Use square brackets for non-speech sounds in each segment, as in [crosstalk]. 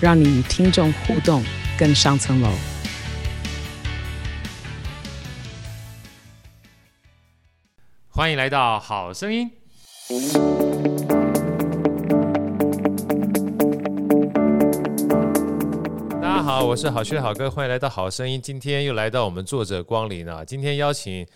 让你与听众互动更上层楼。欢迎来到好声音。大家好，我是好趣的好哥，欢迎来到好声音。今天又来到我们作者光临了。今天邀请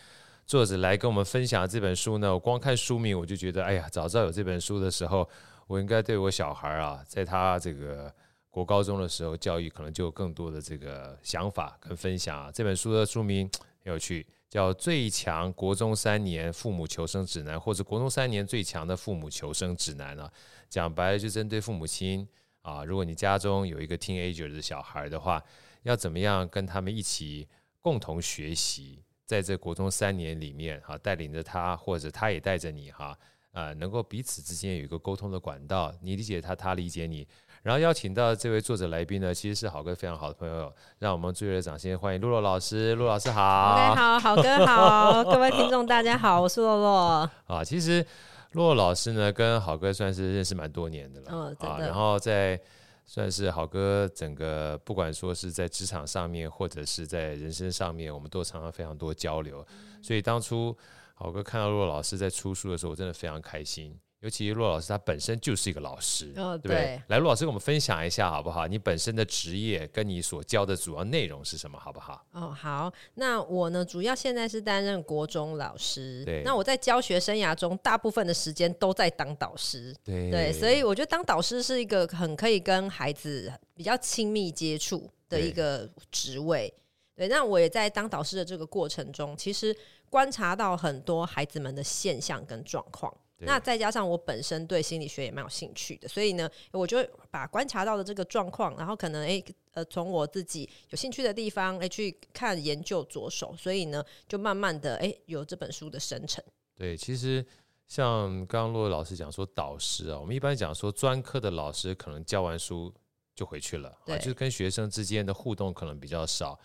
作者来跟我们分享这本书呢。我光看书名我就觉得，哎呀，早知道有这本书的时候，我应该对我小孩啊，在他这个国高中的时候教育，可能就有更多的这个想法跟分享啊。这本书的书名很有趣。叫《最强国中三年父母求生指南》，或者国中三年最强的父母求生指南啊，讲白了就针对父母亲啊，如果你家中有一个 teenager 的小孩的话，要怎么样跟他们一起共同学习，在这国中三年里面哈，带领着他，或者他也带着你哈，啊，能够彼此之间有一个沟通的管道，你理解他，他理解你。然后邀请到这位作者来宾呢，其实是好哥非常好的朋友，让我们最热烈的掌声欢迎洛洛老师。洛老师好好，好哥好，各位听众大家好，我是洛洛。[laughs] 啊，其实洛洛老师呢，跟好哥算是认识蛮多年的了，嗯，啊，然后在算是好哥整个不管说是在职场上面，或者是在人生上面，我们都常常非常多交流，所以当初好哥看到洛洛老师在出书的时候，我真的非常开心。尤其洛老师他本身就是一个老师，哦、对，对，来，洛老师跟我们分享一下好不好？你本身的职业跟你所教的主要内容是什么，好不好？哦，好，那我呢，主要现在是担任国中老师。对，那我在教学生涯中，大部分的时间都在当导师。对，对，所以我觉得当导师是一个很可以跟孩子比较亲密接触的一个职位。对，那我也在当导师的这个过程中，其实观察到很多孩子们的现象跟状况。那再加上我本身对心理学也蛮有兴趣的，所以呢，我就把观察到的这个状况，然后可能诶、欸，呃，从我自己有兴趣的地方诶、欸，去看研究着手，所以呢，就慢慢的诶、欸，有这本书的生成。对，其实像刚刚洛洛老师讲说导师啊，我们一般讲说专科的老师可能教完书就回去了，对，就是跟学生之间的互动可能比较少。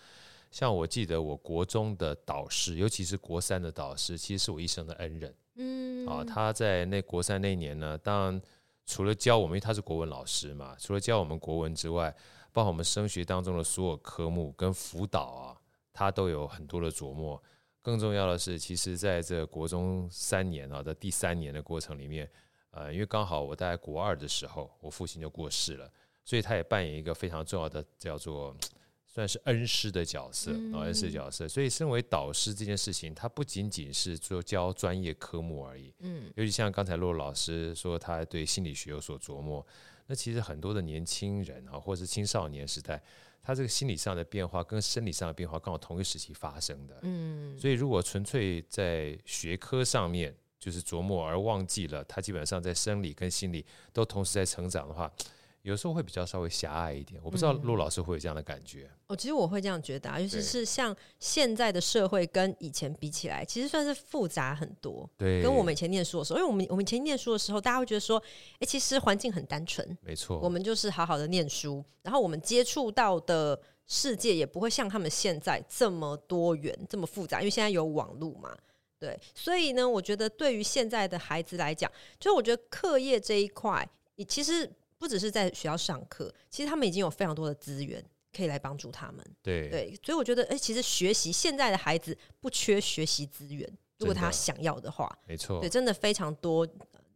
像我记得我国中的导师，尤其是国三的导师，其实是我一生的恩人。嗯，啊，他在那国三那年呢，当然除了教我们，因为他是国文老师嘛，除了教我们国文之外，包括我们升学当中的所有科目跟辅导啊，他都有很多的琢磨。更重要的是，其实在这国中三年啊的第三年的过程里面，呃，因为刚好我大概国二的时候，我父亲就过世了，所以他也扮演一个非常重要的叫做。算是恩师的角色，恩师的角色。所以，身为导师这件事情，他不仅仅是做教专业科目而已。嗯，尤其像刚才洛洛老师说，他对心理学有所琢磨。那其实很多的年轻人啊，或者是青少年时代，他这个心理上的变化跟生理上的变化刚好同一时期发生的。嗯，所以如果纯粹在学科上面就是琢磨，而忘记了他基本上在生理跟心理都同时在成长的话。有时候会比较稍微狭隘一点，我不知道陆老师会有这样的感觉。哦、嗯，其实我会这样觉得啊，尤其是像现在的社会跟以前比起来，其实算是复杂很多。对，跟我们以前念书的时候，因为我们我们以前念书的时候，大家会觉得说，哎、欸，其实环境很单纯，没错，我们就是好好的念书，然后我们接触到的世界也不会像他们现在这么多元、这么复杂，因为现在有网络嘛。对，所以呢，我觉得对于现在的孩子来讲，就是我觉得课业这一块，你其实。不只是在学校上课，其实他们已经有非常多的资源可以来帮助他们。对对，所以我觉得，哎、欸，其实学习现在的孩子不缺学习资源，如果他想要的话，没错，对，真的非常多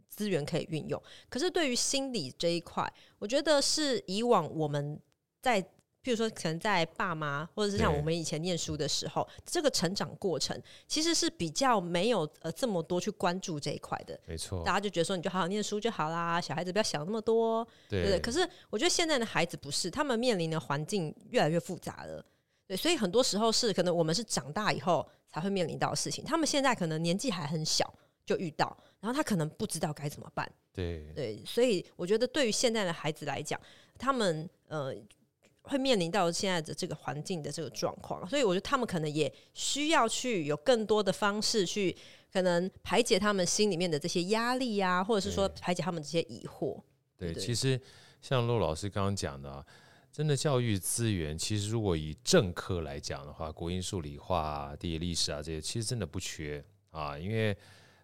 资源可以运用。可是对于心理这一块，我觉得是以往我们在。譬如说，可能在爸妈或者是像我们以前念书的时候，这个成长过程其实是比较没有呃这么多去关注这一块的。没错，大家就觉得说，你就好好念书就好啦，小孩子不要想那么多，对不对？可是我觉得现在的孩子不是，他们面临的环境越来越复杂了，对，所以很多时候是可能我们是长大以后才会面临到的事情，他们现在可能年纪还很小就遇到，然后他可能不知道该怎么办。对对，所以我觉得对于现在的孩子来讲，他们呃。会面临到现在的这个环境的这个状况，所以我觉得他们可能也需要去有更多的方式去可能排解他们心里面的这些压力啊，或者是说排解他们这些疑惑。对，对，其实像陆老师刚刚讲的啊，真的教育资源，其实如果以正科来讲的话，国英数理化啊、地理历史啊这些，其实真的不缺啊，因为。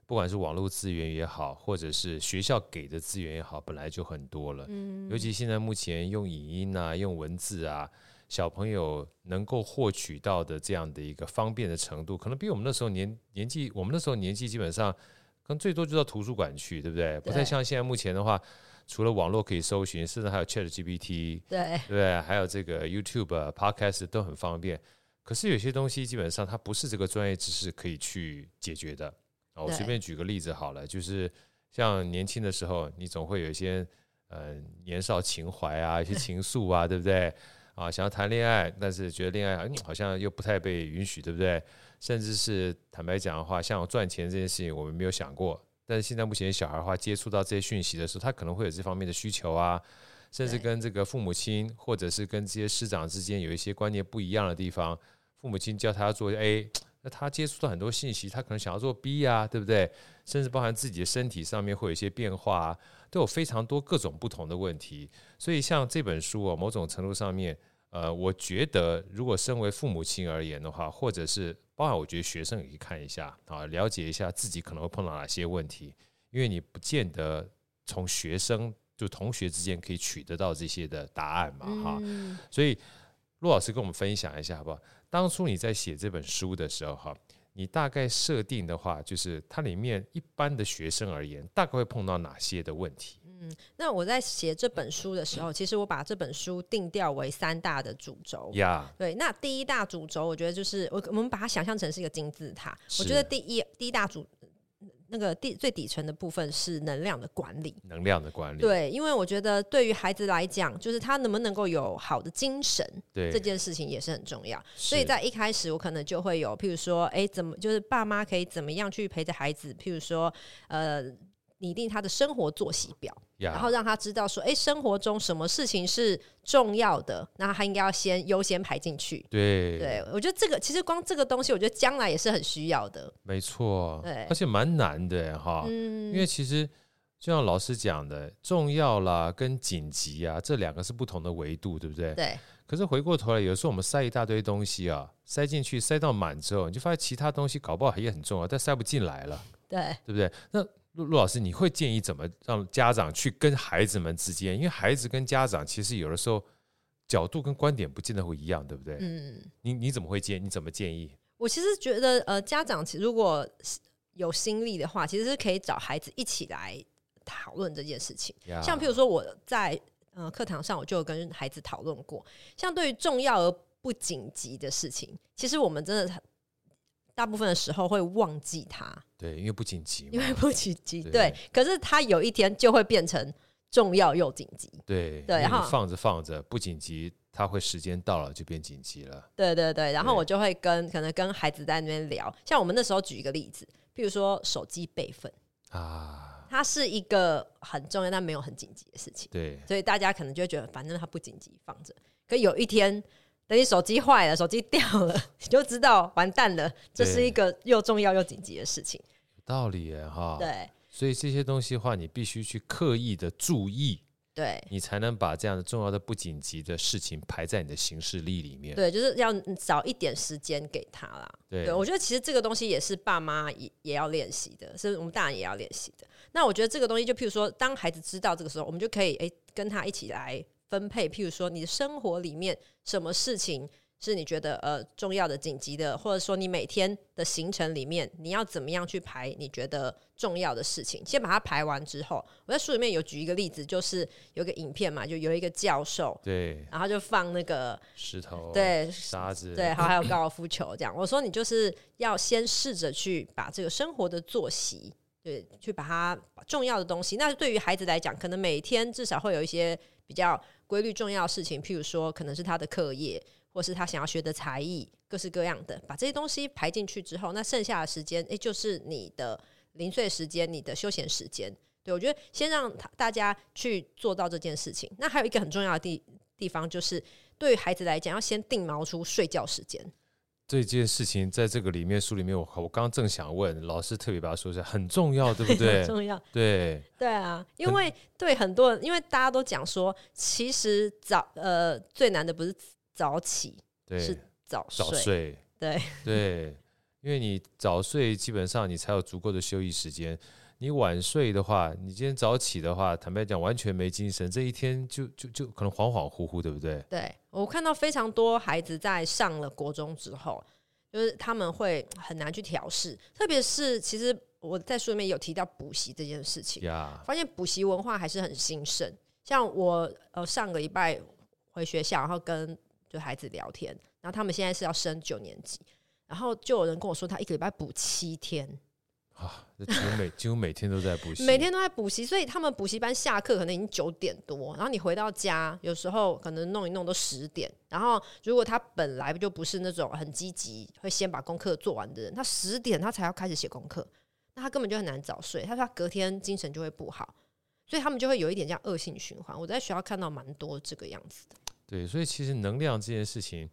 不管是网络资源也好，或者是学校给的资源也好，本来就很多了。嗯，尤其现在目前用影音啊、用文字啊，小朋友能够获取到的这样的一个方便的程度，可能比我们那时候年年纪，我们那时候年纪基本上，可能最多就到图书馆去，对不对？不太像现在目前的话，除了网络可以搜寻，甚至还有 Chat GPT，对对，对，还有这个 YouTube、Podcast 都很方便。可是有些东西基本上它不是这个专业知识可以去解决的。我随便举个例子好了，就是像年轻的时候，你总会有一些呃年少情怀啊，一些情愫啊，[laughs] 对不对？啊，想要谈恋爱，但是觉得恋爱好像又不太被允许，对不对？甚至是坦白讲的话，像赚钱这件事情，我们没有想过。但是现在目前小孩的话，接触到这些讯息的时候，他可能会有这方面的需求啊，甚至跟这个父母亲或者是跟这些师长之间有一些观念不一样的地方，父母亲叫他要做 A。他接触到很多信息，他可能想要做 B 啊，对不对？甚至包含自己的身体上面会有一些变化啊，都有非常多各种不同的问题。所以像这本书啊，某种程度上面，呃，我觉得如果身为父母亲而言的话，或者是包含我觉得学生也可以看一下啊，了解一下自己可能会碰到哪些问题，因为你不见得从学生就同学之间可以取得到这些的答案嘛，哈。所以陆老师跟我们分享一下好不好？当初你在写这本书的时候，哈，你大概设定的话，就是它里面一般的学生而言，大概会碰到哪些的问题？嗯，那我在写这本书的时候，其实我把这本书定调为三大的主轴。呀，对，那第一大主轴，我觉得就是我我们把它想象成是一个金字塔。我觉得第一第一大主。那个底最底层的部分是能量的管理，能量的管理。对，因为我觉得对于孩子来讲，就是他能不能够有好的精神，对这件事情也是很重要。所以在一开始，我可能就会有，譬如说，哎，怎么就是爸妈可以怎么样去陪着孩子，譬如说，呃。拟定他的生活作息表，yeah. 然后让他知道说，哎，生活中什么事情是重要的，那他应该要先优先排进去。对，对我觉得这个其实光这个东西，我觉得将来也是很需要的。没错，对，而且蛮难的哈，嗯，因为其实就像老师讲的，重要啦跟紧急啊，这两个是不同的维度，对不对？对。可是回过头来，有时候我们塞一大堆东西啊，塞进去，塞到满之后，你就发现其他东西搞不好也很重要，但塞不进来了。对，对不对？那陆老师，你会建议怎么让家长去跟孩子们之间？因为孩子跟家长其实有的时候角度跟观点不见得会一样，对不对？嗯，你你怎么会建？你怎么建议？我其实觉得，呃，家长其实如果有心力的话，其实是可以找孩子一起来讨论这件事情。像譬如说，我在呃课堂上，我就有跟孩子讨论过，像对于重要而不紧急的事情，其实我们真的。大部分的时候会忘记它，对，因为不紧急，因为不紧急，对。可是它有一天就会变成重要又紧急，对对。然后放着放着不紧急，它会时间到了就变紧急了。对对对，然后我就会跟可能跟孩子在那边聊，像我们那时候举一个例子，譬如说手机备份啊，它是一个很重要但没有很紧急的事情，对。所以大家可能就会觉得反正它不紧急，放着。可有一天。等你手机坏了，手机掉了，[laughs] 你就知道完蛋了。这是一个又重要又紧急的事情。有道理耶，哈。对，所以这些东西的话，你必须去刻意的注意，对，你才能把这样的重要的不紧急的事情排在你的行事历里面。对，就是要找一点时间给他啦。对，对我觉得其实这个东西也是爸妈也也要练习的，是我们大人也要练习的。那我觉得这个东西，就譬如说，当孩子知道这个时候，我们就可以诶跟他一起来。分配，譬如说你的生活里面什么事情是你觉得呃重要的、紧急的，或者说你每天的行程里面你要怎么样去排你觉得重要的事情，先把它排完之后，我在书里面有举一个例子，就是有个影片嘛，就有一个教授，对，然后就放那个石头，对，沙子，对，还还有高尔夫球这样。我说你就是要先试着去把这个生活的作息，对，去把它把重要的东西，那对于孩子来讲，可能每天至少会有一些比较。规律重要的事情，譬如说，可能是他的课业，或是他想要学的才艺，各式各样的，把这些东西排进去之后，那剩下的时间，诶，就是你的零碎时间，你的休闲时间。对，我觉得先让大家去做到这件事情。那还有一个很重要的地地方，就是对于孩子来讲，要先定锚出睡觉时间。这件事情在这个里面书里面，我我刚正想问老师，特别把它说一下，很重要，对不 [laughs] 对？很重要，对对啊，因为对很多人，因为大家都讲说，其实早呃最难的不是早起，对是早睡，早睡，对对，因为你早睡，基本上你才有足够的休息时间。你晚睡的话，你今天早起的话，坦白讲完全没精神，这一天就就就可能恍恍惚惚，对不对？对，我看到非常多孩子在上了国中之后，就是他们会很难去调试，特别是其实我在书里面有提到补习这件事情呀，发现补习文化还是很兴盛。像我呃上个礼拜回学校，然后跟就孩子聊天，然后他们现在是要升九年级，然后就有人跟我说，他一个礼拜补七天。啊，几乎每几乎每天都在补习，每天都在补习，所以他们补习班下课可能已经九点多，然后你回到家，有时候可能弄一弄都十点。然后如果他本来就不是那种很积极，会先把功课做完的人，他十点他才要开始写功课，那他根本就很难早睡。他说他隔天精神就会不好，所以他们就会有一点这样恶性循环。我在学校看到蛮多这个样子的。对，所以其实能量这件事情。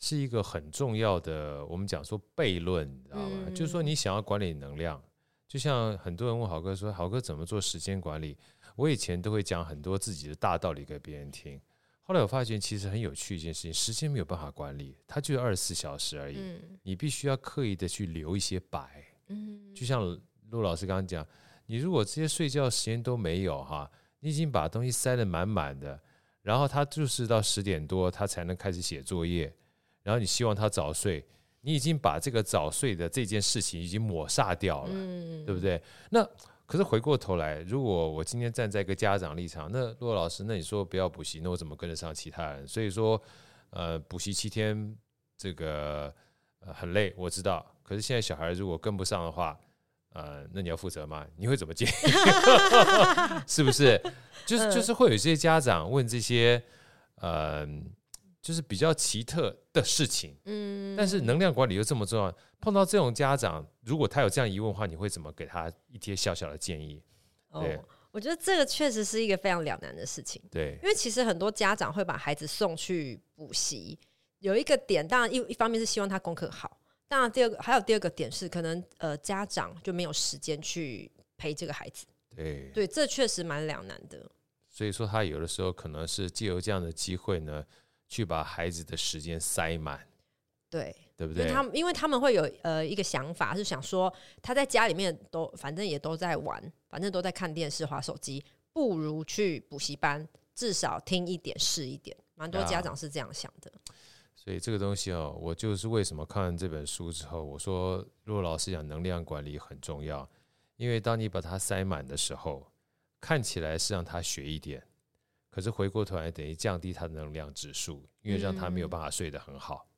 是一个很重要的，我们讲说悖论，你知道吗？嗯、就是说你想要管理能量，就像很多人问豪哥说：“豪哥怎么做时间管理？”我以前都会讲很多自己的大道理给别人听。后来我发现，其实很有趣一件事情，时间没有办法管理，它就二十四小时而已。嗯、你必须要刻意的去留一些白。嗯、就像陆老师刚刚讲，你如果这些睡觉时间都没有哈，你已经把东西塞得满满的，然后他就是到十点多他才能开始写作业。然后你希望他早睡，你已经把这个早睡的这件事情已经抹杀掉了，嗯、对不对？那可是回过头来，如果我今天站在一个家长立场，那骆老师，那你说不要补习，那我怎么跟得上其他人？所以说，呃，补习七天这个、呃、很累，我知道。可是现在小孩如果跟不上的话，呃，那你要负责吗？你会怎么建议？[laughs] 是不是？就是就是会有一些家长问这些，呃。就是比较奇特的事情，嗯，但是能量管理又这么重要，碰到这种家长，如果他有这样疑问的话，你会怎么给他一些小小的建议？对，哦，我觉得这个确实是一个非常两难的事情，对，因为其实很多家长会把孩子送去补习，有一个点，当然一一方面是希望他功课好，当然第二个还有第二个点是可能呃家长就没有时间去陪这个孩子，对，对，这确实蛮两难的。所以说他有的时候可能是借由这样的机会呢。去把孩子的时间塞满，对，对不对？他们因为他们会有呃一个想法，是想说他在家里面都反正也都在玩，反正都在看电视、滑手机，不如去补习班，至少听一点是一点。蛮多家长是这样想的。啊，所以这个东西哦，我就是为什么看完这本书之后，我说骆老师讲能量管理很重要，因为当你把它塞满的时候，看起来是让他学一点。可是回过头来等于降低他的能量指数，因为让他没有办法睡得很好。嗯、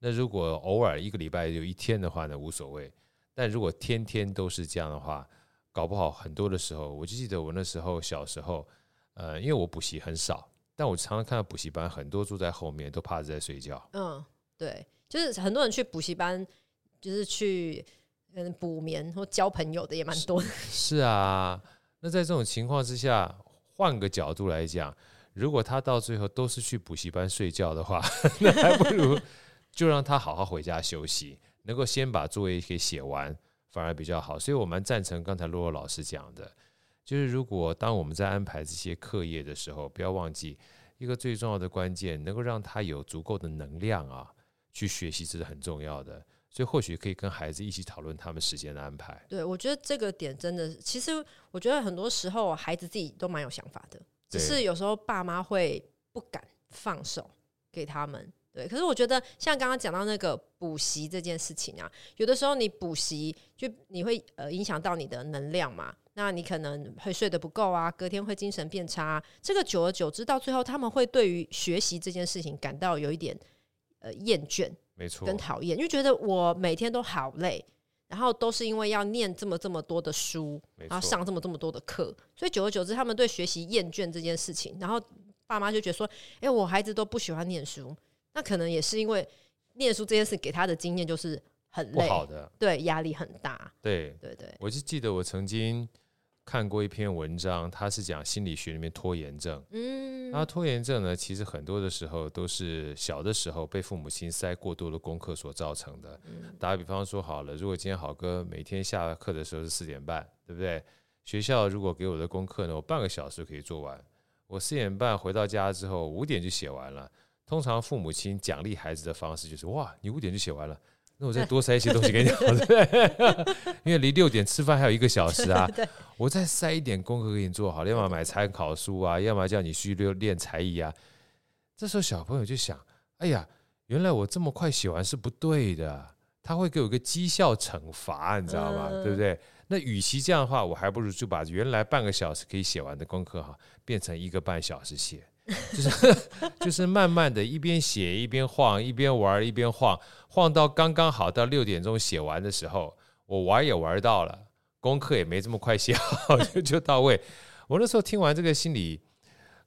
那如果偶尔一个礼拜有一天的话呢，无所谓。但如果天天都是这样的话，搞不好很多的时候，我就记得我那时候小时候，呃，因为我补习很少，但我常常看到补习班很多坐在后面都趴着在睡觉。嗯，对，就是很多人去补习班，就是去嗯补眠或交朋友的也蛮多的。是啊，那在这种情况之下。换个角度来讲，如果他到最后都是去补习班睡觉的话，[laughs] 那还不如就让他好好回家休息，能够先把作业给写完，反而比较好。所以我蛮赞成刚才洛洛老师讲的，就是如果当我们在安排这些课业的时候，不要忘记一个最重要的关键，能够让他有足够的能量啊，去学习这是很重要的。所以或许可以跟孩子一起讨论他们时间的安排。对，我觉得这个点真的，其实我觉得很多时候孩子自己都蛮有想法的，只是有时候爸妈会不敢放手给他们。对，可是我觉得像刚刚讲到那个补习这件事情啊，有的时候你补习就你会呃影响到你的能量嘛，那你可能会睡得不够啊，隔天会精神变差。这个久而久之，到最后他们会对于学习这件事情感到有一点呃厌倦。没错，跟讨厌，就觉得我每天都好累，然后都是因为要念这么这么多的书，然后上这么这么多的课，所以久而久之，他们对学习厌倦这件事情，然后爸妈就觉得说，哎，我孩子都不喜欢念书，那可能也是因为念书这件事给他的经验就是很累，不好的，对，压力很大，对对对。我就记得我曾经看过一篇文章，它是讲心理学里面拖延症，嗯，那拖延症呢，其实很多的时候都是小的时候被父母亲塞过多的功课所造成的。打个比方说好了，如果今天好哥每天下课的时候是四点半，对不对？学校如果给我的功课呢，我半个小时可以做完。我四点半回到家之后，五点就写完了。通常父母亲奖励孩子的方式就是：哇，你五点就写完了。那我再多塞一些东西给你，[laughs] 因为离六点吃饭还有一个小时啊。我再塞一点功课给你做好，要么买参考书啊，要么叫你去练练才艺啊。这时候小朋友就想：哎呀，原来我这么快写完是不对的，他会给我一个绩效惩罚，你知道吗？对不对？那与其这样的话，我还不如就把原来半个小时可以写完的功课哈，变成一个半小时写。就是 [laughs] 就是慢慢的一边写一边晃，一边玩一边晃，晃到刚刚好到六点钟写完的时候，我玩也玩到了，功课也没这么快写好 [laughs] 就就到位。我那时候听完这个心理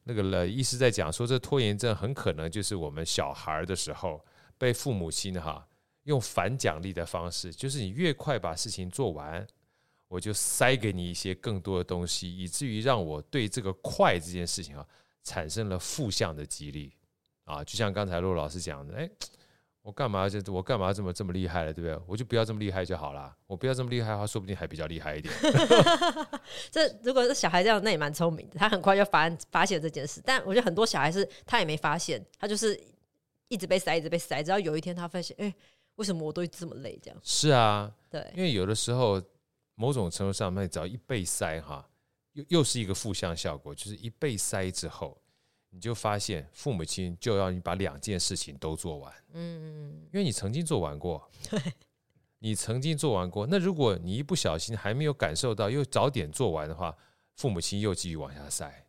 那个了，医师在讲说，这拖延症很可能就是我们小孩的时候被父母亲哈用反奖励的方式，就是你越快把事情做完，我就塞给你一些更多的东西，以至于让我对这个快这件事情啊。产生了负向的激励啊，就像刚才陆老师讲的，哎，我干嘛就我干嘛这么这么厉害了，对不对？我就不要这么厉害就好了。我不要这么厉害的话，说不定还比较厉害一点。[laughs] 这如果是小孩这样，那也蛮聪明的，他很快就发发现这件事。但我觉得很多小孩是他也没发现，他就是一直被塞，一直被塞，直到有一天他发现，哎，为什么我都这么累？这样是啊，对，因为有的时候某种程度上，那只要一被塞哈。又又是一个负向效果，就是一被塞之后，你就发现父母亲就要你把两件事情都做完，嗯，因为你曾经做完过，对，你曾经做完过。那如果你一不小心还没有感受到，又早点做完的话，父母亲又继续往下塞。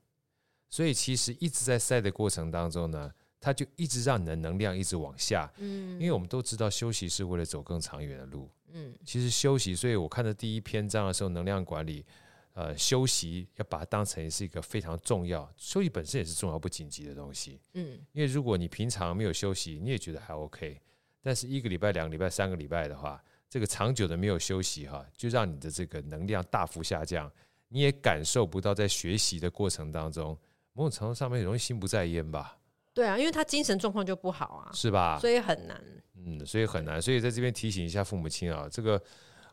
所以其实一直在塞的过程当中呢，它就一直让你的能量一直往下，嗯，因为我们都知道休息是为了走更长远的路，嗯，其实休息，所以我看的第一篇章的时候，能量管理。呃，休息要把它当成是一个非常重要，休息本身也是重要不紧急的东西。嗯，因为如果你平常没有休息，你也觉得还 OK，但是一个礼拜、两个礼拜、三个礼拜的话，这个长久的没有休息哈，就让你的这个能量大幅下降，你也感受不到在学习的过程当中，某种程度上面容易心不在焉吧？对啊，因为他精神状况就不好啊，是吧？所以很难。嗯，所以很难，所以在这边提醒一下父母亲啊，这个。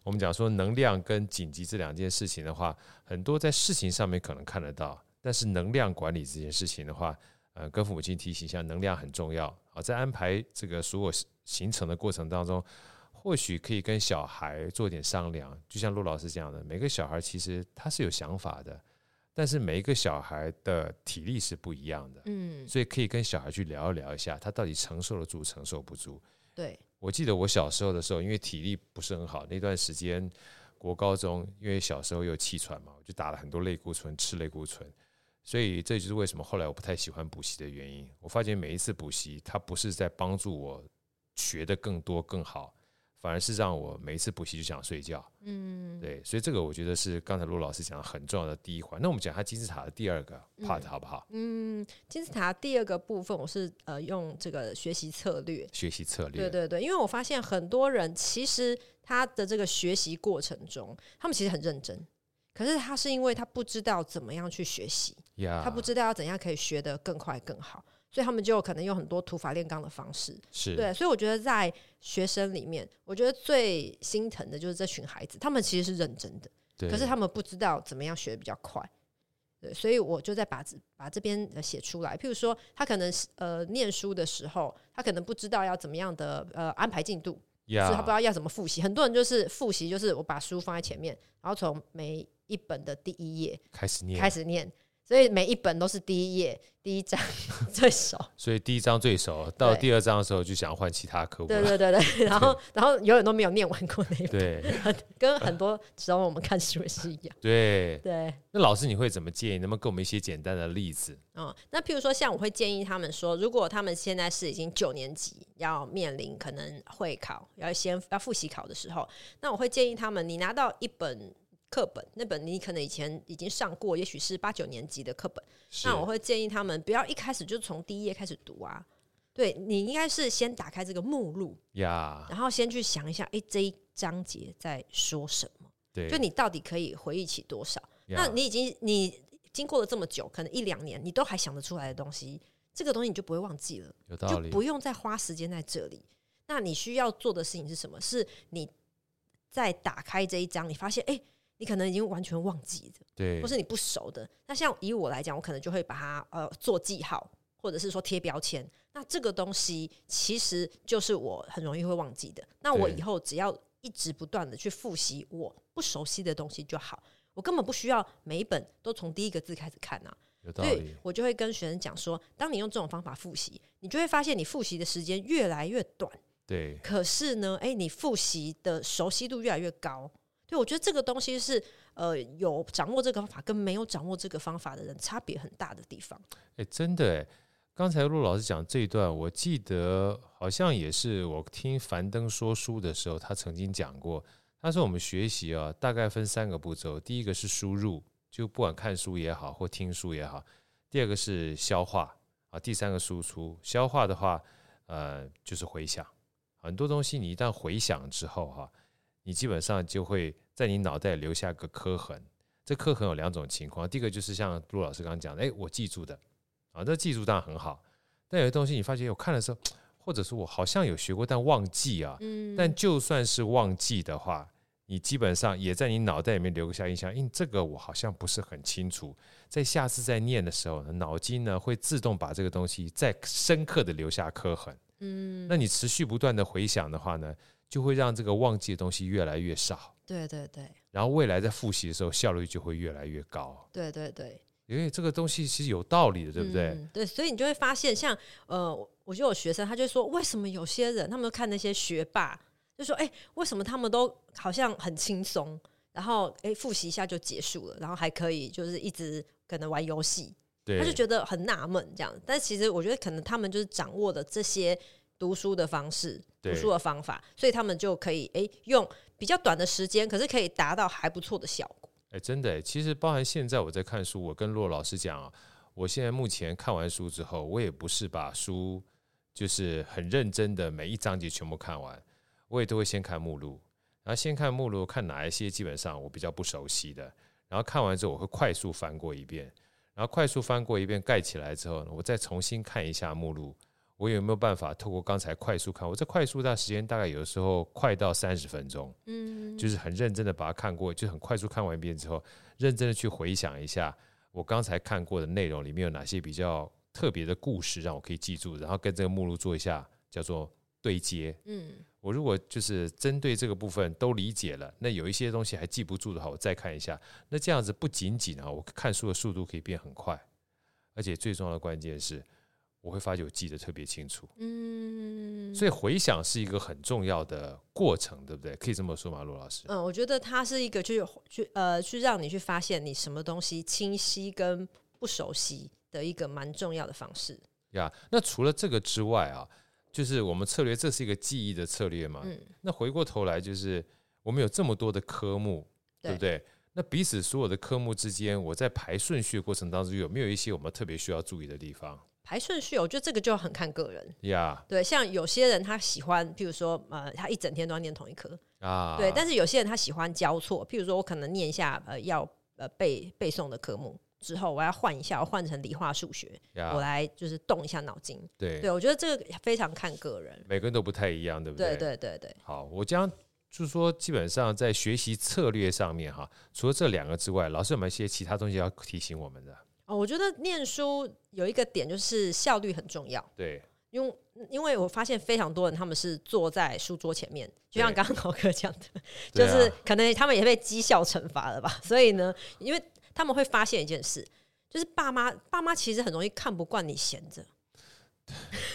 我们讲说能量跟紧急这两件事情的话，很多在事情上面可能看得到，但是能量管理这件事情的话，呃，跟父母亲提醒一下，能量很重要啊。在安排这个所有行程的过程当中，或许可以跟小孩做点商量。就像陆老师讲的，每个小孩其实他是有想法的，但是每一个小孩的体力是不一样的，嗯，所以可以跟小孩去聊一聊一下，他到底承受得住，承受不住。对。我记得我小时候的时候，因为体力不是很好，那段时间国高中，因为小时候有气喘嘛，我就打了很多类固醇，吃类固醇，所以这就是为什么后来我不太喜欢补习的原因。我发现每一次补习，它不是在帮助我学的更多更好。反而是让我每一次补习就想睡觉，嗯，对，所以这个我觉得是刚才陆老师讲的很重要的第一环。那我们讲下金字塔的第二个 part 好不好？嗯，金字塔第二个部分，我是呃用这个学习策略，学习策略，对对对，因为我发现很多人其实他的这个学习过程中，他们其实很认真，可是他是因为他不知道怎么样去学习，Yeah. 他不知道要怎样可以学得更快更好。所以他们就可能用很多土法炼钢的方式，是对。所以我觉得在学生里面，我觉得最心疼的就是这群孩子，他们其实是认真的，对可是他们不知道怎么样学得比较快。对，所以我就在把把这边写出来。譬如说，他可能呃念书的时候，他可能不知道要怎么样的呃安排进度，Yeah 是他不知道要怎么复习。很多人就是复习，就是我把书放在前面，然后从每一本的第一页开始念，开始念。所以每一本都是第一页第一章 [laughs] 最熟，所以第一章最熟，到第二章的时候就想换其他科目。对对对对，[laughs] 然后然后永远都没有念完过那一本。对，跟很多时候我们看书也是一样。对对。那老师你会怎么建议？能不能给我们一些简单的例子？嗯，那譬如说，像我会建议他们说，如果他们现在是已经九年级，要面临可能会考，要先要复习考的时候，那我会建议他们，你拿到一本。课本那本你可能以前已经上过，也许是八九年级的课本。那我会建议他们不要一开始就从第一页开始读啊。对，你应该是先打开这个目录呀.然后先去想一下，哎，这一章节在说什么？对，就你到底可以回忆起多少.那你已经你经过了这么久，可能一两年，你都还想得出来的东西，这个东西你就不会忘记了，有道理，就不用再花时间在这里。那你需要做的事情是什么？是你在打开这一章，你发现，哎、欸，你可能已经完全忘记了，对，或是你不熟的。那像以我来讲，我可能就会把它呃做记号，或者是说贴标签。那这个东西其实就是我很容易会忘记的。那我以后只要一直不断的去复习我不熟悉的东西就好，我根本不需要每一本都从第一个字开始看啊。所以我就会跟学生讲说，当你用这种方法复习，你就会发现你复习的时间越来越短。对。可是呢，哎，你复习的熟悉度越来越高。对，我觉得这个东西是呃，有掌握这个方法跟没有掌握这个方法的人差别很大的地方。哎，真的哎。刚才陆老师讲这一段，我记得好像也是我听樊登说书的时候，他曾经讲过。他说我们学习啊，大概分三个步骤。第一个是输入，就不管看书也好，或听书也好；第二个是消化啊；第三个输出。消化的话，呃，就是回想。很多东西你一旦回想之后，哈，你基本上就会在你脑袋留下个刻痕。这刻痕有两种情况，第一个就是像陆老师刚刚讲的，哎，我记住的。啊，这记住当然很好，但有些东西你发现我看的时候，或者说我好像有学过，但忘记啊。嗯。但就算是忘记的话，你基本上也在你脑袋里面留下印象，因为这个我好像不是很清楚。在下次再念的时候，脑筋呢会自动把这个东西再深刻的留下刻痕。嗯。那你持续不断的回想的话呢，就会让这个忘记的东西越来越少。对对对。然后未来在复习的时候，效率就会越来越高。对对对。因为这个东西其实有道理的，对不对？嗯、对，所以你就会发现像，呃，我就有学生，他就说，为什么有些人他们都看那些学霸，就说，哎，为什么他们都好像很轻松，然后哎，复习一下就结束了，然后还可以就是一直可能玩游戏，对，他就觉得很纳闷这样。但其实我觉得可能他们就是掌握的这些读书的方式、读书的方法，所以他们就可以哎用比较短的时间，可是可以达到还不错的效果。哎，真的，其实包含现在我在看书，我跟洛老师讲啊，我现在目前看完书之后，我也不是把书就是很认真的每一章节全部看完，我也都会先看目录，然后先看目录，看哪一些基本上我比较不熟悉的，然后看完之后我会快速翻过一遍，然后快速翻过一遍盖起来之后呢，我再重新看一下目录。我有没有办法透过刚才快速看？我这快速的时间大概有的时候快到三十分钟，嗯，就是很认真的把它看过，就很快速看完一遍之后，认真的去回想一下我刚才看过的内容里面有哪些比较特别的故事让我可以记住，然后跟这个目录做一下叫做对接，嗯，我如果就是针对这个部分都理解了，那有一些东西还记不住的话，我再看一下，那这样子不仅仅啊，我看书的速度可以变很快，而且最重要的关键是。我会发觉我记得特别清楚，嗯，所以回想是一个很重要的过程，对不对？可以这么说吗，罗老师？嗯，我觉得它是一个，就是去呃，去让你去发现你什么东西清晰跟不熟悉的一个蛮重要的方式。呀，那除了这个之外啊，就是我们策略，这是一个记忆的策略嘛？嗯，那回过头来，就是我们有这么多的科目，对不对？那彼此所有的科目之间，我在排顺序的过程当中，有没有一些我们特别需要注意的地方？排顺序，我觉得这个就很看个人。呀.对，像有些人他喜欢，譬如说，呃，他一整天都要念同一科啊。Ah. 对，但是有些人他喜欢交错，譬如说我可能念一下，呃，要呃背背诵的科目之后，我要换一下，我换成理化数学.我来就是动一下脑筋。对，对我觉得这个非常看个人，每个人都不太一样，对不对？对对对对。好，我将就是说，基本上在学习策略上面哈，除了这两个之外，老师有没有一些其他东西要提醒我们的？哦，我觉得念书有一个点就是效率很重要。对，因为因为我发现非常多人他们是坐在书桌前面，就像刚刚老哥讲的，就是可能他们也被绩效惩罚了吧。所以呢，因为他们会发现一件事，就是爸妈爸妈其实很容易看不惯你闲着。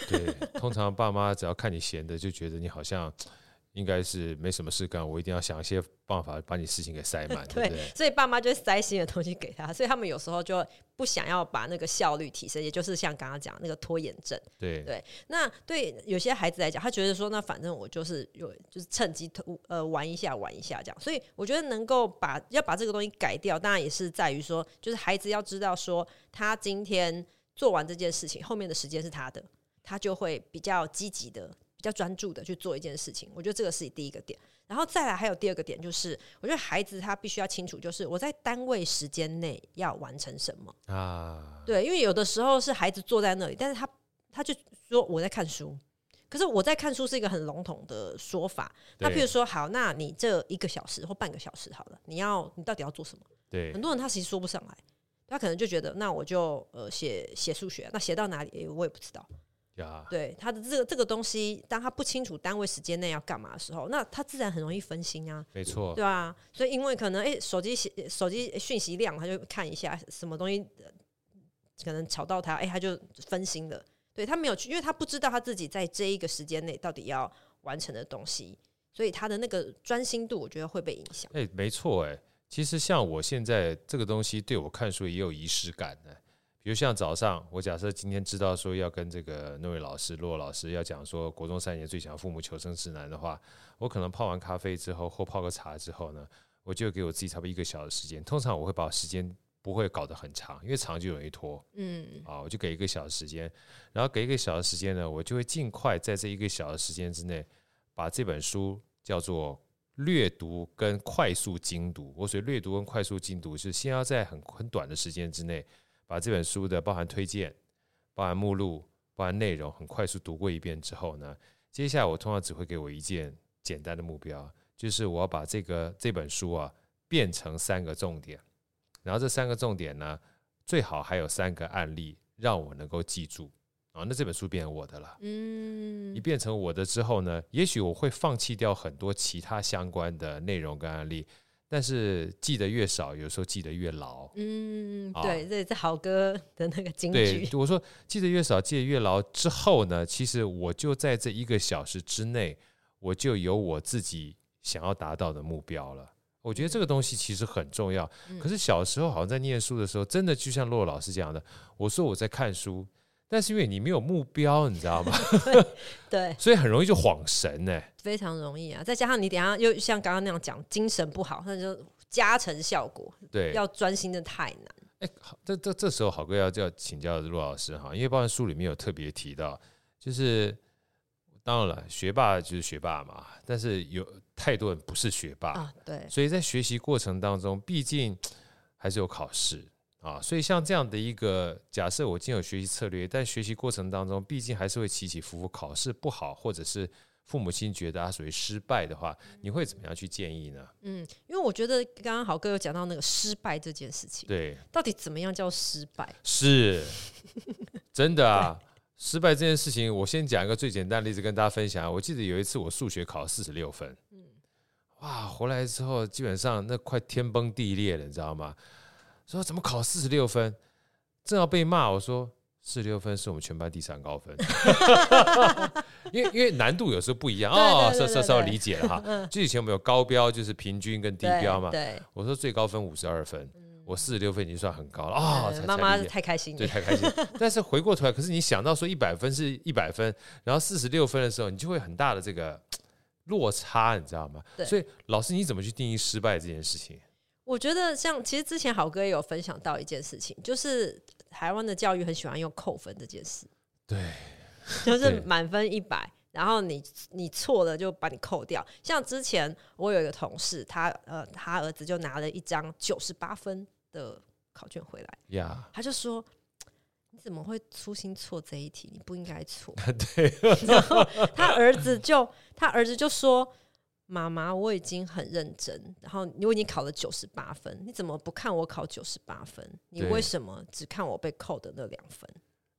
对，通常爸妈只要看你闲的，就觉得你好像。应该是没什么事干，我一定要想一些办法把你事情给塞满，对，对不对？所以爸妈就塞新的东西给他，所以他们有时候就不想要把那个效率提升，也就是像刚刚讲那个拖延症。对对，那对有些孩子来讲，他觉得说，那反正我就是有，就是趁机呃玩一下玩一下这样。所以我觉得能够把要把这个东西改掉，当然也是在于说，就是孩子要知道说，他今天做完这件事情，后面的时间是他的，他就会比较积极的。比较专注的去做一件事情。我觉得这个是第一个点。然后再来还有第二个点，就是我觉得孩子他必须要清楚，就是我在单位时间内要完成什么啊？对，因为有的时候是孩子坐在那里，但是他他就说我在看书，可是我在看书是一个很笼统的说法。那譬如说，好，那你这一个小时或半个小时好了，你要你到底要做什么？对，很多人他其实说不上来，他可能就觉得那我就呃写写数学，那写到哪里，欸，我也不知道。对他的这个这个东西，当他不清楚单位时间内要干嘛的时候，那他自然很容易分心啊。没错，对啊，所以因为可能哎、欸，手机手机讯息量，他就看一下什么东西，可能吵到他，哎、欸，他就分心了。对他没有去，因为他不知道他自己在这一个时间内到底要完成的东西，所以他的那个专心度，我觉得会被影响。哎、欸，没错，哎，其实像我现在这个东西，对我看书也有仪式感的。比如像早上，我假设今天知道说要跟这个那位老师骆老师要讲说国中三年最强父母求生指南的话，我可能泡完咖啡之后或泡个茶之后呢，我就给我自己差不多一个小时时间。通常我会把时间不会搞得很长，因为长就容易拖。嗯，啊，我就给一个小时时间，然后给一个小时时间呢，我就会尽快在这一个小时时间之内把这本书叫做略读跟快速精读。我所谓略读跟快速精读是先要在很很短的时间之内。把这本书的包含推荐、包含目录、包含内容，很快速读过一遍之后呢，接下来我通常只会给我一件简单的目标，就是我要把这个这本书啊变成三个重点，然后这三个重点呢，最好还有三个案例让我能够记住啊，那这本书变成我的了。嗯，一变成我的之后呢，也许我会放弃掉很多其他相关的内容跟案例。但是记得越少，有时候记得越牢。嗯，对，这是豪哥的那个金句。对，我说记得越少，记得越牢之后呢，其实我就在这一个小时之内，我就有我自己想要达到的目标了。我觉得这个东西其实很重要。可是小时候好像在念书的时候，真的就像洛洛老师讲的，我说我在看书。但是因为你没有目标，你知道吗？对，对，[laughs] 所以很容易就晃神呢。非常容易啊！再加上你等下又像刚刚那样讲，精神不好，那就加成效果。对，要专心的太难。哎，好，这这这时候好哥要就要请教陆老师哈，因为包含书里面有特别提到，就是当然了，学霸就是学霸嘛，但是有太多人不是学霸啊。对，所以在学习过程当中，毕竟还是有考试。啊，所以像这样的一个假设，我既有学习策略，但学习过程当中，毕竟还是会起起伏伏。考试不好，或者是父母亲觉得他属于失败的话，你会怎么样去建议呢？嗯，因为我觉得刚刚好哥有讲到那个失败这件事情，对，到底怎么样叫失败？是，真的啊，失败这件事情，我先讲一个最简单的例子跟大家分享。我记得有一次我数学考四十六分，嗯，哇，回来之后基本上那快天崩地裂了，你知道吗？说怎么考四十六分，正要被骂。我说四十六分是我们全班第三高分，[laughs] 因为因为难度有时候不一样哦，稍稍稍理解了哈。就以前我们有高标，就是平均跟低标嘛。对，我说最高分五十二分，我四十六分已经算很高了啊。妈妈太开心，对，太开心。[laughs] 但是回过头来，可是你想到说一百分是一百分，然后四十六分的时候，你就会很大的这个落差，你知道吗？所以老师你怎么去定义失败这件事情？我觉得像其实之前好哥也有分享到一件事情，就是台湾的教育很喜欢用扣分这件事。对，[laughs] 就是满分一百，然后你你错了就把你扣掉。像之前我有一个同事，他呃他儿子就拿了一张九十八分的考卷回来，呀，他就说你怎么会粗心错这一题？你不应该错。[laughs] 对，然后他儿子就他儿子就说。妈妈，我已经很认真，然后你已经考了九十八分，你怎么不看我考九十八分？你为什么只看我被扣的那两分？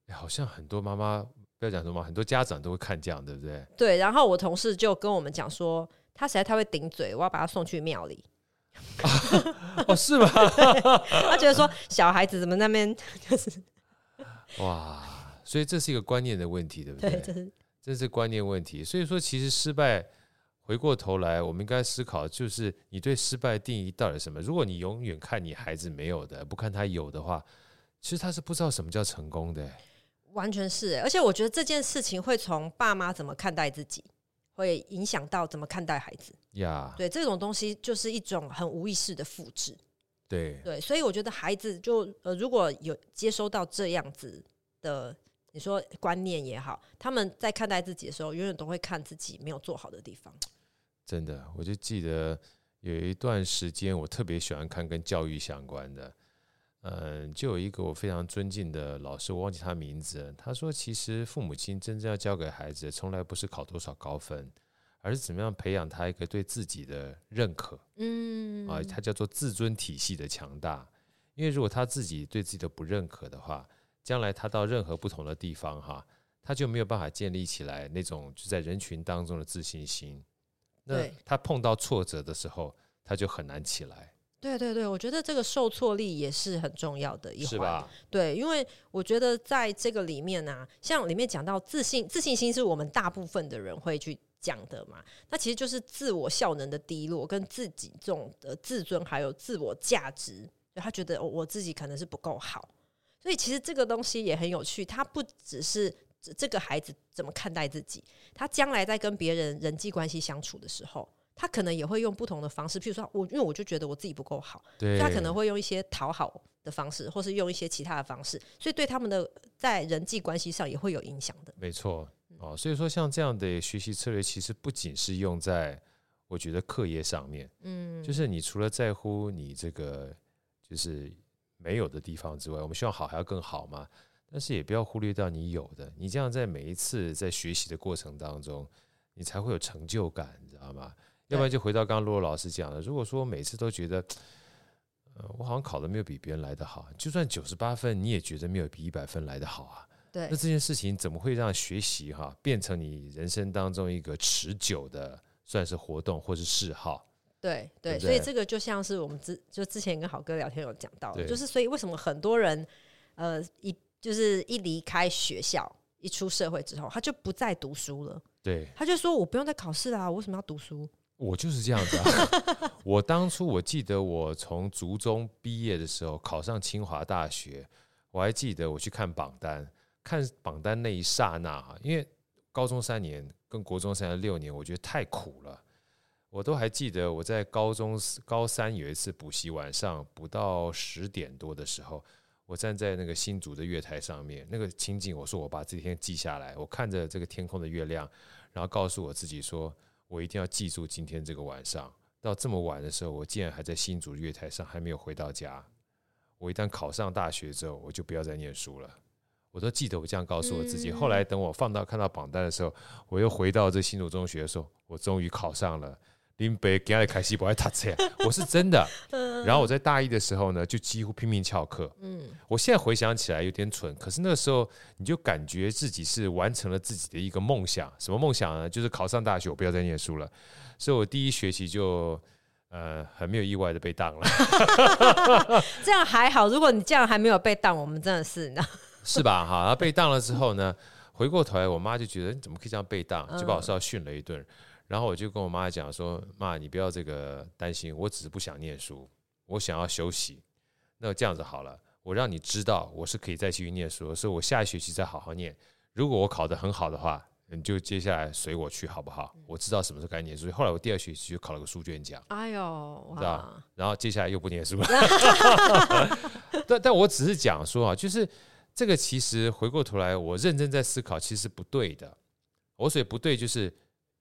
欸，好像很多妈妈不要讲什么，很多家长都会看这样，对不对？对。然后我同事就跟我们讲说，他实在太会顶嘴，我要把他送去庙里。啊、哦，是吗？[laughs] 他觉得说小孩子怎么那边就是 [laughs] 哇，所以这是一个观念的问题，对不对？对，这是这是观念问题。所以说，其实失败。回过头来，我们应该思考，就是你对失败定义到底是什么？如果你永远看你孩子没有的，不看他有的话，其实他是不知道什么叫成功的。完全是，而且我觉得这件事情会从爸妈怎么看待自己，会影响到怎么看待孩子。呀，对，这种东西就是一种很无意识的复制。对对，所以我觉得孩子就呃，如果有接收到这样子的你说观念也好，他们在看待自己的时候，永远都会看自己没有做好的地方。真的，我就记得有一段时间，我特别喜欢看跟教育相关的。嗯，就有一个我非常尊敬的老师，我忘记他名字。他说，其实父母亲真正要教给孩子，从来不是考多少高分，而是怎么样培养他一个对自己的认可。嗯，啊，他叫做自尊体系的强大。因为如果他自己对自己的不认可的话，将来他到任何不同的地方，哈，他就没有办法建立起来那种就在人群当中的自信心。那他碰到挫折的时候，他就很难起来。对对对，我觉得这个受挫力也是很重要的一环。是吧？对，因为我觉得在这个里面呢、啊，像里面讲到自信，自信心是我们大部分的人会去讲的嘛。那其实就是自我效能的低落，跟自己这种的自尊还有自我价值，就他觉得我自己可能是不够好。所以其实这个东西也很有趣，它不只是这个孩子怎么看待自己，他将来在跟别人人际关系相处的时候。他可能也会用不同的方式，譬如说我，因为我就觉得我自己不够好，对，他可能会用一些讨好的方式，或是用一些其他的方式，所以对他们的在人际关系上也会有影响的。没错，哦，所以说像这样的学习策略，其实不仅是用在我觉得课业上面，嗯，就是你除了在乎你这个就是没有的地方之外，我们希望好还要更好嘛，但是也不要忽略掉你有的，你这样在每一次在学习的过程当中，你才会有成就感，你知道吗？要不然就回到刚刚洛洛老师讲的，如果说每次都觉得，呃，我好像考的没有比别人来的好，就算九十八分，你也觉得没有比一百分来的好啊。对，那这件事情怎么会让学习哈变成你人生当中一个持久的算是活动或是嗜好？对对，对对，所以这个就像是我们之就之前跟好哥聊天有讲到的，就是所以为什么很多人呃一就是一离开学校，一出社会之后，他就不再读书了。对，他就说我不用再考试啦，我为什么要读书？我就是这样子啊！[laughs] 我当初我记得我从族中毕业的时候考上清华大学，我还记得我去看榜单，看榜单那一刹那，因为高中三年跟国中三年六年，我觉得太苦了。我都还记得我在高中高三有一次补习，晚上补到十点多的时候，我站在那个新竹的月台上面，那个情景，我说我把这天记下来，我看着这个天空的月亮，然后告诉我自己说。我一定要记住今天这个晚上，到这么晚的时候，我竟然还在新竹月台上，还没有回到家。我一旦考上大学之后，我就不要再念书了。我都记得我这样告诉我自己。后来等我放到看到榜单的时候，我又回到这新竹中学的时候，我终于考上了。林北给他开西不爱读册，[laughs] 我是真的。然后我在大一的时候呢，就几乎拼命翘课。嗯，我现在回想起来有点蠢，可是那个时候你就感觉自己是完成了自己的一个梦想。什么梦想呢？就是考上大学，我不要再念书了。所以我第一学期就呃很没有意外的被当了。这样还好，如果你这样还没有被当，我们真的是呢，[laughs] 是吧？哈，然后被当了之后呢，回过头来，我妈就觉得你怎么可以这样被当，就把我稍微训了一顿。然后我就跟我妈讲说：“妈，你不要这个担心，我只是不想念书，我想要休息。那这样子好了，我让你知道我是可以再继续念书，所以我下一学期再好好念。如果我考得很好的话，你就接下来随我去好不好？我知道什么时候该念书。后来我第二学期就考了个书卷奖。哎呦，知道？然后接下来又不念书了。[laughs] [laughs] 但但我只是讲说啊，就是这个其实回过头来，我认真在思考，其实不对的。我所以不对就是。”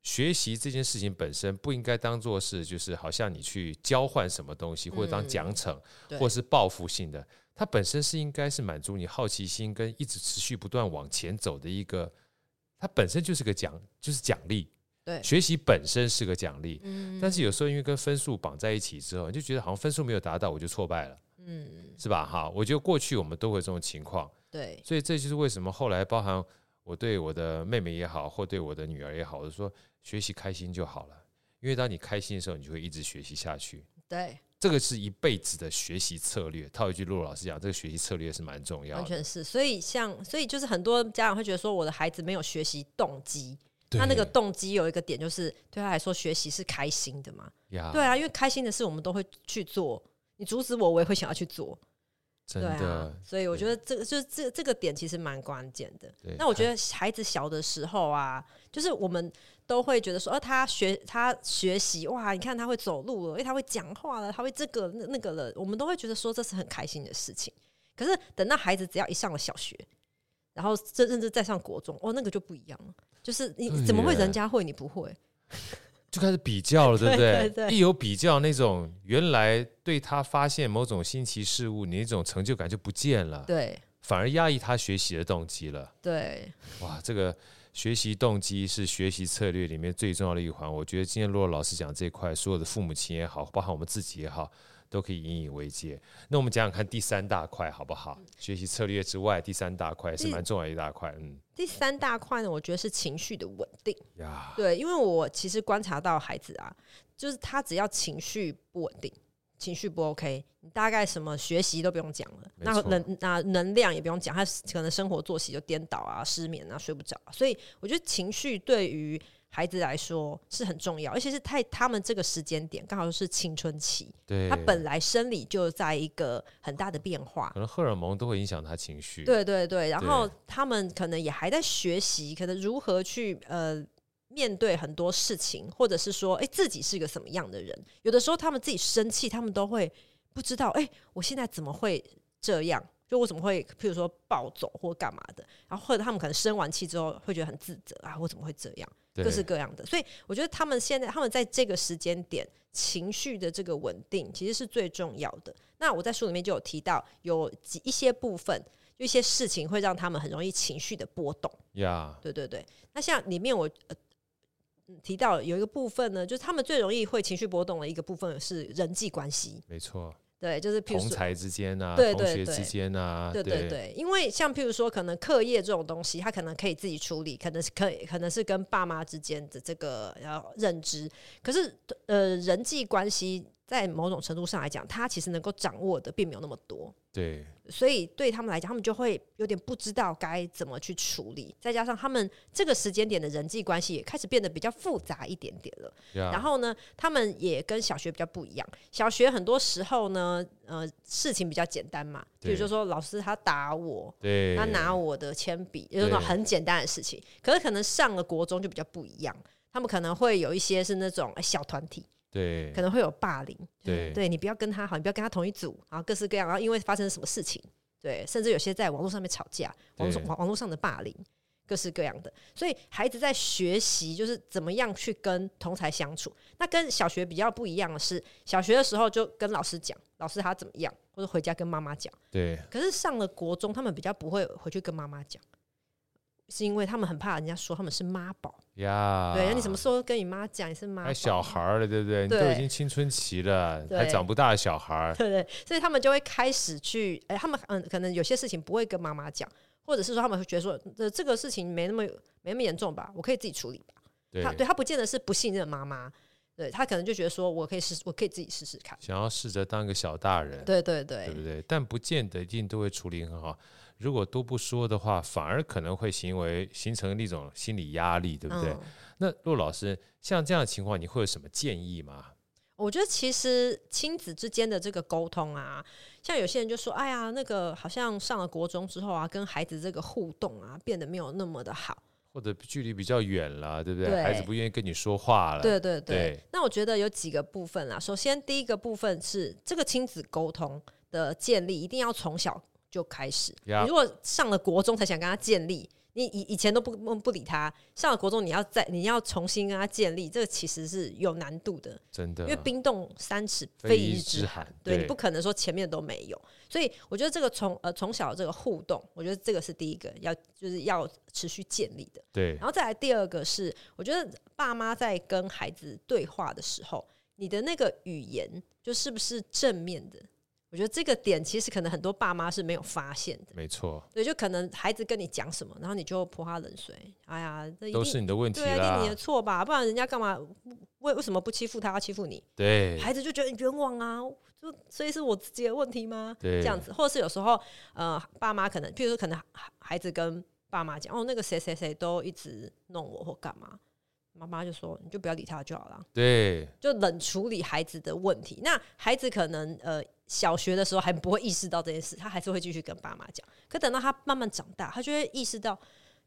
学习这件事情本身不应该当做是，就是好像你去交换什么东西，或者当奖惩，或是报复性的。它本身是应该是满足你好奇心跟一直持续不断往前走的一个，它本身就是个奖，就是奖励。对，学习本身是个奖励。嗯，但是有时候因为跟分数绑在一起之后，你就觉得好像分数没有达到，我就挫败了。嗯，是吧？哈，我觉得过去我们都会这种情况。对，所以这就是为什么后来包含我对我的妹妹也好，或对我的女儿也好，我就说。学习开心就好了，因为当你开心的时候，你就会一直学习下去。对，这个是一辈子的学习策略。套一句洛洛老师讲，这个学习策略是蛮重要的。完全是，所以像，所以就是很多家长会觉得说，我的孩子没有学习动机。他那个动机有一个点，就是对他来说，学习是开心的嘛。对啊，因为开心的事我们都会去做。你阻止我，我也会想要去做。真的，对啊，所以我觉得这个就是这这个点其实蛮关键的。那我觉得孩子小的时候啊，就是我们。都会觉得说，呃，他学他学习哇，你看他会走路了，因为他会讲话了，他会这个那那个了，我们都会觉得说这是很开心的事情。可是等到孩子只要一上了小学，然后甚甚至再上国中，哦，那个就不一样了。就是你怎么会人家会你不会，就开始比较了，对不对？对对对，一有比较，那种原来对他发现某种新奇事物，你那种成就感就不见了，对，反而压抑他学习的动机了。对，哇，这个学习动机是学习策略里面最重要的一环。我觉得今天洛洛老师讲这块，所有的父母亲也好，包含我们自己也好。都可以引以为戒。那我们讲讲看第三大块好不好？学习策略之外，第三大块是蛮重要的一大块。嗯，第三大块呢，我觉得是情绪的稳定。呀，对，因为我其实观察到孩子啊，就是他只要情绪不稳定，情绪不 OK，你大概什么学习都不用讲了，那能那能量也不用讲，他可能生活作息就颠倒啊，失眠啊，睡不着。所以我觉得情绪对于孩子来说是很重要，而且是在他们这个时间点，刚好是青春期。对，他本来生理就在一个很大的变化，可能荷尔蒙都会影响他情绪。对对对，然后他们可能也还在学习，可能如何去呃面对很多事情，或者是说，哎，自己是一个什么样的人？有的时候他们自己生气，他们都会不知道，哎，我现在怎么会这样？就我怎么会，譬如说暴走或干嘛的？然后或者他们可能生完气之后会觉得很自责啊，或怎么会这样？各式各样的，所以我觉得他们现在他们在这个时间点情绪的这个稳定其实是最重要的。那我在书里面就有提到，有几一些部分，有一些事情会让他们很容易情绪的波动。呀对对对。那像里面我呃提到有一个部分呢，就是他们最容易会情绪波动的一个部分是人际关系。没错。对，就是譬如说同才之间啊，对对对同学之间啊，对对对，对，因为像譬如说，可能课业这种东西，他可能可以自己处理，可能是可以，可能是跟爸妈之间的这个要认知，可是呃，人际关系。在某种程度上来讲，他其实能够掌握的并没有那么多。对，所以对他们来讲，他们就会有点不知道该怎么去处理。再加上他们这个时间点的人际关系也开始变得比较复杂一点点了。然后呢，他们也跟小学比较不一样。小学很多时候呢，呃，事情比较简单嘛，比如说说老师他打我，对，他拿我的铅笔，有那种很简单的事情。可是可能上了国中就比较不一样，他们可能会有一些是那种小团体。对，可能会有霸凌。对，对你不要跟他好，你不要跟他同一组，然后各式各样，然后因为发生什么事情，对，甚至有些在网络上面吵架，网络网网络上的霸凌，各式各样的。所以孩子在学习就是怎么样去跟同才相处。那跟小学比较不一样的是，小学的时候就跟老师讲，老师他怎么样，或者回家跟妈妈讲。对。可是上了国中，他们比较不会回去跟妈妈讲。是因为他们很怕人家说他们是妈宝呀，对，你什么时候跟你妈讲你是妈？还小孩了，对不对？对你都已经青春期了，还长不大的小孩，对对，所以他们就会开始去，哎，他们嗯，可能有些事情不会跟妈妈讲，或者是说他们会觉得说，这这个事情没那么没那么严重吧，我可以自己处理吧。对，他对他不见得是不信任妈妈，对他可能就觉得说我可以试，我可以自己试试看，想要试着当个小大人，对对对，对不对？但不见得一定都会处理很好。如果都不说的话，反而可能会行为形成一种心理压力，对不对？嗯、那陆老师，像这样的情况，你会有什么建议吗？我觉得其实亲子之间的这个沟通啊，像有些人就说：“哎呀，那个好像上了国中之后啊，跟孩子这个互动啊，变得没有那么的好，或者距离比较远了，对不对？对孩子不愿意跟你说话了。”对对对。对那我觉得有几个部分啦。首先，第一个部分是这个亲子沟通的建立，一定要从小。就开始.你如果上了国中才想跟他建立，你以以前都不不理他，上了国中你要再你要重新跟他建立，这个其实是有难度的，真的。因为冰冻三尺非一日之寒，对，对你不可能说前面都没有，所以我觉得这个从呃从小这个互动，我觉得这个是第一个要就是要持续建立的，对。然后再来第二个是，我觉得爸妈在跟孩子对话的时候，你的那个语言就是不是正面的。我觉得这个点其实可能很多爸妈是没有发现的，没错。对，就可能孩子跟你讲什么，然后你就泼他冷水。哎呀，这都是你的问题啦，对，一定你的错吧？不然人家干嘛？为为什么不欺负他，要欺负你？对，孩子就觉得冤枉啊，就所以是我自己的问题吗？对，这样子，或者是有时候，呃，爸妈可能，譬如说，可能孩子跟爸妈讲，哦，那个谁谁谁都一直弄我或干嘛。妈妈就说：“你就不要理他就好了。”对，就冷处理孩子的问题。那孩子可能呃小学的时候还不会意识到这件事，他还是会继续跟爸妈讲。可等到他慢慢长大，他就会意识到，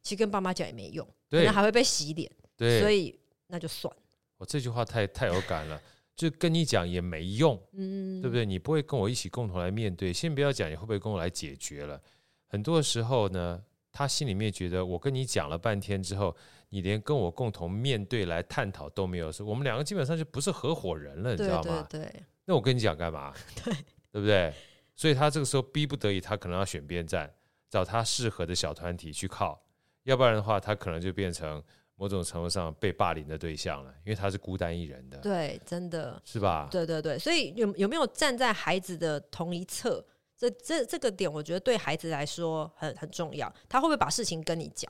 其实跟爸妈讲也没用，对可能还会被洗脸。对，所以那就算。我这句话太太有感了，[laughs] 就跟你讲也没用，嗯，对不对？你不会跟我一起共同来面对，先不要讲你会不会跟我来解决了。很多时候呢。他心里面觉得我跟你讲了半天之后，你连跟我共同面对来探讨都没有，说我们两个基本上就不是合伙人了，你知道吗？对，对，对，那我跟你讲干嘛？[laughs] 对，对不对？所以他这个时候逼不得已，他可能要选边站，找他适合的小团体去靠，要不然的话，他可能就变成某种程度上被霸凌的对象了，因为他是孤单一人的。对，真的是吧？对对对，所以有有没有站在孩子的同一侧？这这这个点，我觉得对孩子来说很很重要。他会不会把事情跟你讲？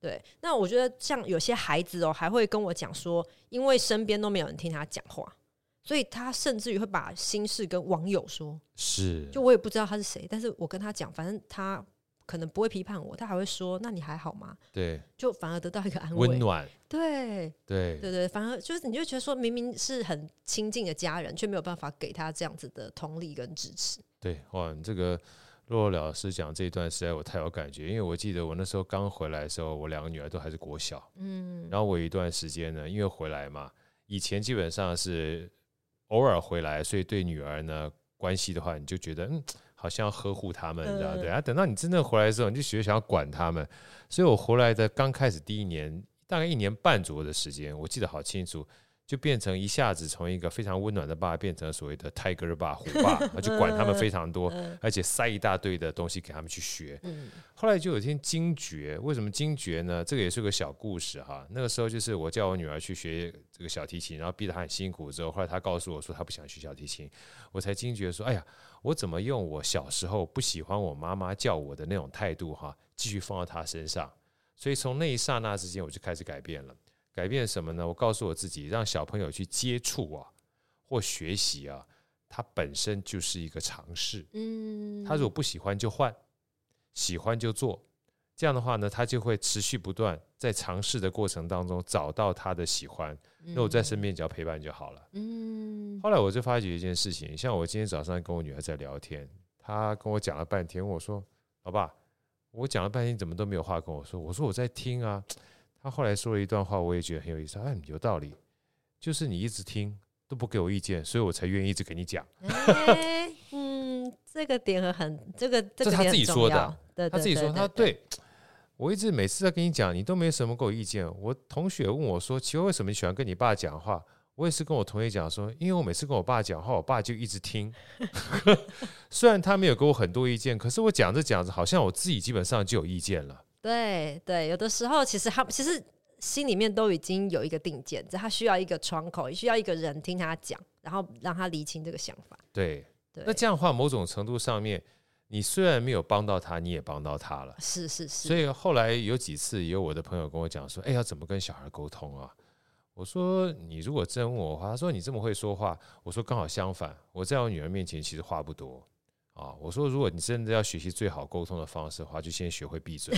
对，那我觉得像有些孩子哦，还会跟我讲说，因为身边都没有人听他讲话，所以他甚至于会把心事跟网友说。是，就我也不知道他是谁，但是我跟他讲，反正他可能不会批判我，他还会说：“那你还好吗？”对，就反而得到一个安慰、温暖。对，对，对对，反而就是你就觉得说，明明是很亲近的家人，却没有办法给他这样子的同理跟支持。对，哇，你这个洛洛老师讲这一段实在我太有感觉，因为我记得我那时候刚回来的时候，我两个女儿都还是国小，嗯，然后我有一段时间呢，因为回来嘛，以前基本上是偶尔回来，所以对女儿呢关系的话，你就觉得嗯，好像要呵护他们，你知道对啊，等到你真正回来的时候，你就学想要管他们，所以我回来的刚开始第一年，大概一年半左右的时间，我记得好清楚。就变成一下子从一个非常温暖的爸，变成所谓的 Tiger 爸、虎 [laughs] 爸，就管他们非常多，而且塞一大堆的东西给他们去学。后来就有一天惊觉，为什么惊觉呢？这个也是个小故事哈。那个时候就是我叫我女儿去学这个小提琴，然后逼得她很辛苦之后，后来她告诉我说她不想学小提琴，我才惊觉说，哎呀，我怎么用我小时候不喜欢我妈妈叫我的那种态度哈，继续放到她身上。所以从那一刹那之间，我就开始改变了。改变什么呢？我告诉我自己，让小朋友去接触啊，或学习啊，他本身就是一个尝试。嗯，他如果不喜欢就换，喜欢就做。这样的话呢，他就会持续不断在尝试的过程当中找到他的喜欢。那我在身边只要陪伴就好了。嗯。后来我就发觉一件事情，像我今天早上跟我女儿在聊天，她跟我讲了半天，我说：“老爸，我讲了半天，怎么都没有话跟我说？”我说：“我在听啊。”他后来说了一段话，我也觉得很有意思。哎，有道理，就是你一直听都不给我意见，所以我才愿意一直给你讲。[laughs] 欸、嗯，这个点很，这个这个他自己说的，对对对对对，他自己说，他对 [tsk] 我一直每次在跟你讲，你都没什么给我意见。我同学问我说：“奇怪，为什么你喜欢跟你爸讲话？”我也是跟我同学讲说：“因为我每次跟我爸讲话，我爸就一直听。[laughs] 虽然他没有给我很多意见，可是我讲着讲着，好像我自己基本上就有意见了。”对对，有的时候其实他其实心里面都已经有一个定见，他需要一个窗口，需要一个人听他讲，然后让他厘清这个想法。对对，那这样的话，某种程度上面，你虽然没有帮到他，你也帮到他了。是是是。所以后来有几次，有我的朋友跟我讲说：“哎，要怎么跟小孩沟通啊？”我说：“你如果真问我的话，他说你这么会说话。”我说：“刚好相反，我在我女儿面前其实话不多。”啊，我说，如果你真的要学习最好沟通的方式的话，就先学会闭嘴，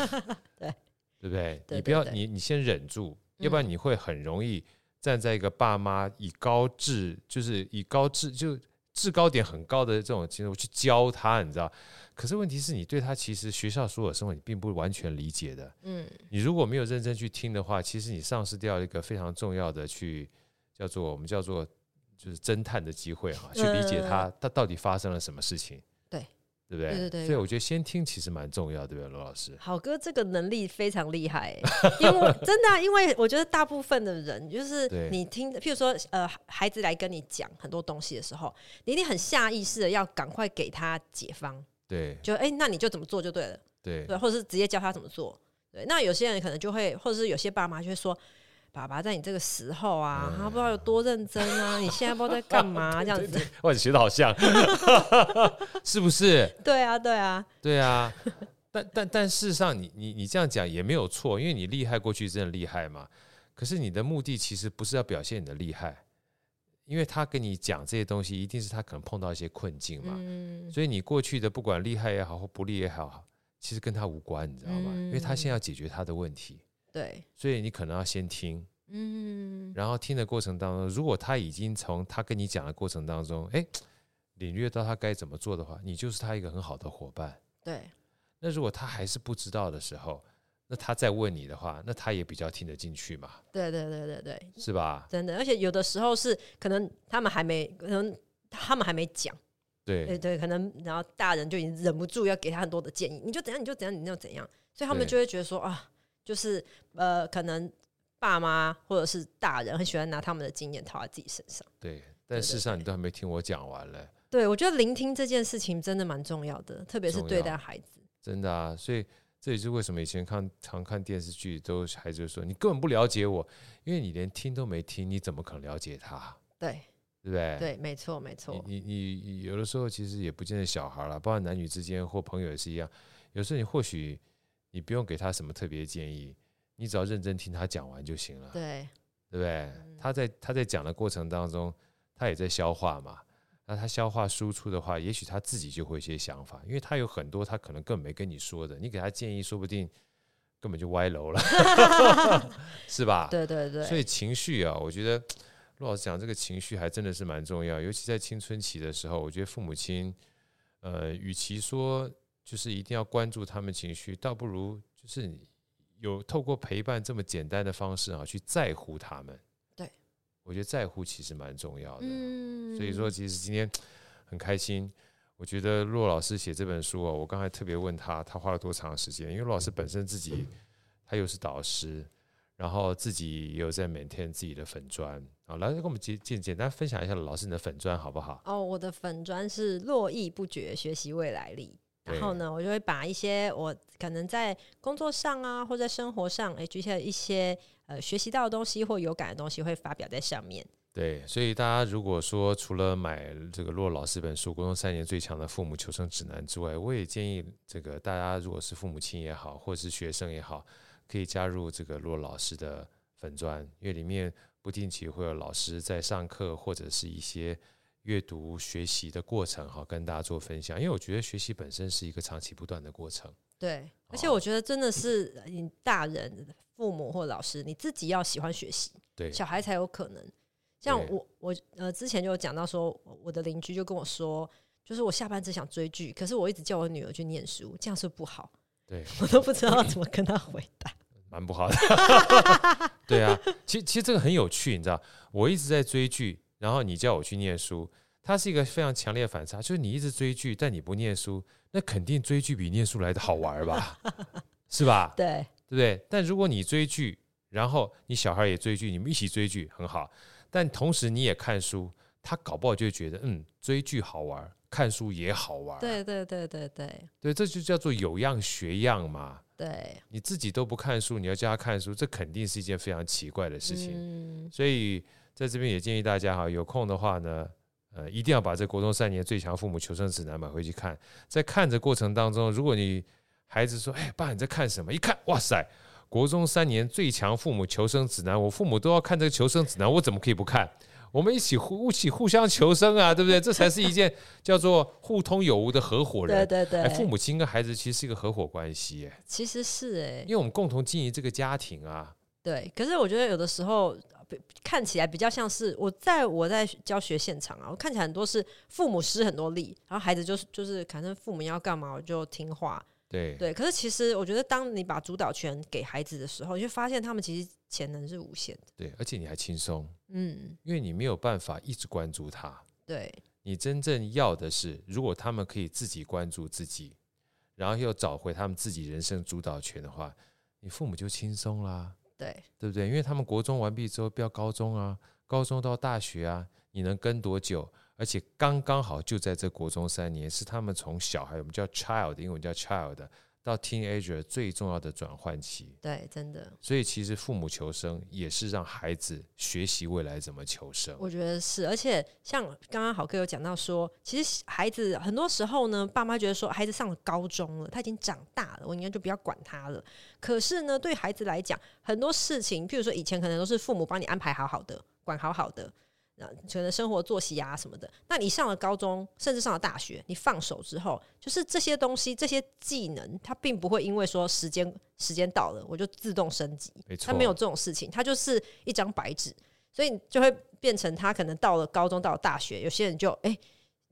[laughs] 对，对不对？你不要，你你先忍住，要不然你会很容易站在一个爸妈以高智，就是以高智就制高点很高的这种情况去教他，你知道？可是问题是你对他其实学校所有生活你并不完全理解的，嗯，你如果没有认真去听的话，其实你丧失掉一个非常重要的去叫做我们叫做。就是侦探的机会哈，去理解他他到底发生了什么事情，对对不对？对对对。所以我觉得先听其实蛮重要，对不对，罗老师？好哥这个能力非常厉害，因为 [laughs] 真的，因为我觉得大部分的人就是你听，譬如说呃，孩子来跟你讲很多东西的时候，你一定很下意识的要赶快给他解方，对，就哎，那你就怎么做就对了，对，对，或者是直接教他怎么做，对。那有些人可能就会，或者是有些爸妈就会说。爸爸在你这个时候啊，他不知道有多认真啊！你现在不知道在干嘛，[laughs] 这样子。哇，你学的好像，[laughs] [laughs] 是不是？对啊，对啊，对啊。但但但事实上你，你你你这样讲也没有错，因为你厉害过去真的厉害嘛。可是你的目的其实不是要表现你的厉害，因为他跟你讲这些东西，一定是他可能碰到一些困境嘛。嗯。所以你过去的不管厉害也好或不厉害也好，其实跟他无关，你知道吗？因为他现在要解决他的问题。对，所以你可能要先听，嗯，然后听的过程当中，如果他已经从他跟你讲的过程当中，哎，领略到他该怎么做的话，你就是他一个很好的伙伴。对，那如果他还是不知道的时候，那他再问你的话，那他也比较听得进去嘛。对对对对对，是吧？真的，而且有的时候是可能他们还没，可能他们还没讲，对。对对，可能然后大人就已经忍不住要给他很多的建议，你就怎样你就怎样你就怎样，所以他们就会觉得说啊，就是呃，可能爸妈或者是大人很喜欢拿他们的经验套在自己身上。对，但事实上你都还没听我讲完嘞。对，我觉得聆听这件事情真的蛮重要的，特别是对待孩子。真的啊，所以这也是为什么以前看常看电视剧，都孩子说你根本不了解我，因为你连听都没听，你怎么可能了解他？对，对不对？对，没错，没错。你你你有的时候其实也不见得小孩了，包括男女之间或朋友也是一样。有时候你或许你不用给他什么特别建议，你只要认真听他讲完就行了。对，对不对？嗯、他在他在讲的过程当中，他也在消化嘛。那他消化输出的话，也许他自己就会有一些想法，因为他有很多他可能根本没跟你说的，你给他建议，说不定根本就歪楼了，[laughs] 是吧？对对对。所以情绪啊，我觉得陆老师讲这个情绪还真的是蛮重要，尤其在青春期的时候，我觉得父母亲，呃，与其说就是一定要关注他们情绪，倒不如就是有透过陪伴这么简单的方式啊，去在乎他们。对我觉得在乎其实蛮重要的，嗯，所以说其实今天很开心。我觉得骆老师写这本书哦，我刚才特别问他，他花了多长时间？因为骆老师本身自己他又是导师，然后自己也有在 maintain 自己的粉砖啊，来跟我们简简简单分享一下老师你的粉砖好不好？哦，我的粉砖是络绎不绝学习未来力，然后呢，我就会把一些我可能在工作上啊，或在生活上哎，举起来一些。呃，学习到的东西或有感的东西会发表在上面。对，所以大家如果说除了买这个洛老师本书《国中三年最强的父母求生指南》之外，我也建议这个大家如果是父母亲也好，或者是学生也好，可以加入这个洛老师的粉钻，因为里面不定期会有老师在上课或者是一些阅读学习的过程哈，跟大家做分享。因为我觉得学习本身是一个长期不断的过程。对，而且我觉得真的是你大人。父母或老师，你自己要喜欢学习，对，小孩才有可能。像我，我呃之前就有讲到说，我的邻居就跟我说，就是我下班只想追剧，可是我一直叫我女儿去念书，这样是不好。对，[laughs] 我都不知道怎么跟他回答，[laughs] 蛮不好的。[laughs] 对啊，其实其实这个很有趣，你知道，我一直在追剧，然后你叫我去念书，它是一个非常强烈的反差，就是你一直追剧，但你不念书，那肯定追剧比念书来的好玩吧？[laughs] 是吧？对。对不对？但如果你追剧，然后你小孩也追剧，你们一起追剧很好。但同时你也看书，他搞不好就会觉得，嗯，追剧好玩，看书也好玩。对对对对对，对，这就叫做有样学样嘛。对，你自己都不看书，你要叫他看书，这肯定是一件非常奇怪的事情。嗯，所以在这边也建议大家哈，有空的话呢，呃，一定要把这《国中三年最强父母求生指南》买回去看。在看的过程当中，如果你孩子说：“哎，爸，你在看什么？一看，哇塞，国中三年最强父母求生指南，我父母都要看这个求生指南，我怎么可以不看？我们一起互一起互相求生啊，[laughs] 对不对？这才是一件叫做互通有无的合伙人。对对对，父母亲跟孩子其实是一个合伙关系，哎，其实是哎，因为我们共同经营这个家庭啊。对，可是我觉得有的时候看起来比较像是我在我在教学现场啊，我看起来很多是父母施很多力，然后孩子就是就是，反正父母要干嘛我就听话。”对对，可是其实我觉得，当你把主导权给孩子的时候，你会发现他们其实潜能是无限的。对，而且你还轻松，嗯，因为你没有办法一直关注他。对，你真正要的是，如果他们可以自己关注自己，然后又找回他们自己人生主导权的话，你父母就轻松啦。对，对不对？因为他们国中完毕之后，不要高中啊，高中到大学啊，你能跟多久？而且刚刚好就在这国中三年，是他们从小孩，我们叫 child，英文叫 child，到 teenager 最重要的转换期。对，真的。所以其实父母求生也是让孩子学习未来怎么求生。我觉得是，而且像刚刚好哥有讲到说，其实孩子很多时候呢，爸妈觉得说孩子上了高中了，他已经长大了，我应该就不要管他了。可是呢，对孩子来讲，很多事情，譬如说以前可能都是父母帮你安排好好的，管好好的。可能生活作息啊什么的，那你上了高中，甚至上了大学，你放手之后，就是这些东西、这些技能，它并不会因为说时间时间到了，我就自动升级。没错，它没有这种事情，它就是一张白纸，所以就会变成他可能到了高中，到了大学，有些人就哎、欸，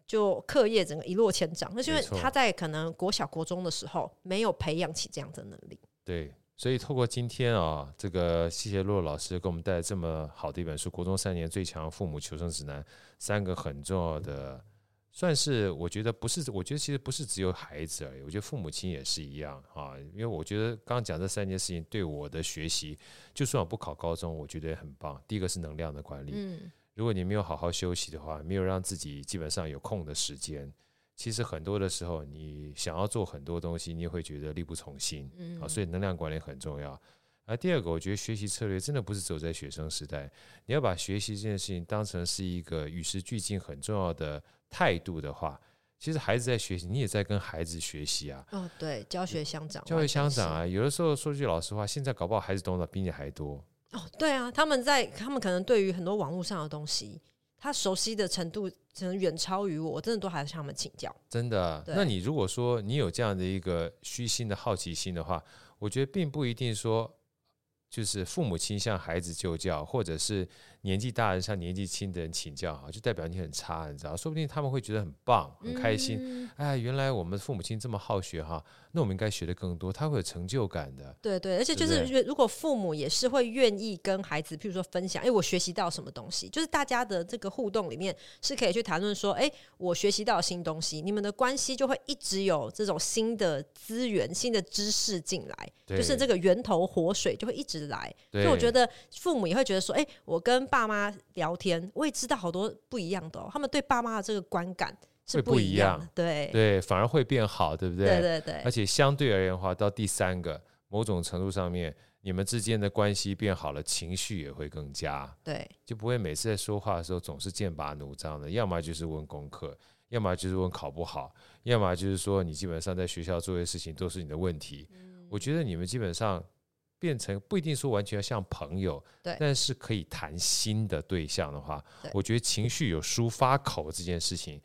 就课业整个一落千丈，那是因为他在可能国小、国中的时候没有培养起这样的能力。对。所以透过今天啊，这个谢谢洛老师给我们带来这么好的一本书《国中三年最强父母求生指南》，三个很重要的算是我觉得不是，我觉得其实不是只有孩子而已，我觉得父母亲也是一样啊。因为我觉得刚刚讲这三件事情对我的学习，就算我不考高中，我觉得也很棒。第一个是能量的管理，嗯，如果你没有好好休息的话，没有让自己基本上有空的时间，其实很多的时候你想要做很多东西，你也会觉得力不从心，嗯，啊，所以能量管理很重要。而第二个，我觉得学习策略真的不是走在学生时代，你要把学习这件事情当成是一个与时俱进很重要的。态度的话，其实孩子在学习，你也在跟孩子学习啊。哦，对，教学相长，教学相长啊。有的时候说句老实话，现在搞不好孩子懂得比你还多。哦，对啊，他们在他们可能对于很多网络上的东西，他熟悉的程度可能远超于我，我真的都还要向他们请教。真的，那你如果说你有这样的一个虚心的好奇心的话，我觉得并不一定说。就是父母亲向孩子就教，或者是年纪大人向年纪轻的人请教，哈，就代表你很差，你知道？说不定他们会觉得很棒，很开心。嗯、哎，原来我们父母亲这么好学，哈。那我们应该学的更多，他会有成就感的。对对，而且就是如果父母也是会愿意跟孩子，譬如说分享，哎，我学习到什么东西，就是大家的这个互动里面是可以去谈论说，哎，我学习到新东西，你们的关系就会一直有这种新的资源、新的知识进来，就是这个源头活水就会一直来。所以我觉得父母也会觉得说，哎，我跟爸妈聊天，我也知道好多不一样的哦，他们对爸妈的这个观感。是不一样，对对，反而会变好，对不对？对对对。而且相对而言的话，到第三个，某种程度上面，你们之间的关系变好了，情绪也会更佳。对，就不会每次在说话的时候总是剑拔弩张的，要么就是问功课，要么就是问考不好，要么就是说你基本上在学校做的事情都是你的问题。嗯，我觉得你们基本上变成不一定说完全要像朋友，对，但是可以谈心的对象的话，我觉得情绪有抒发口这件事情。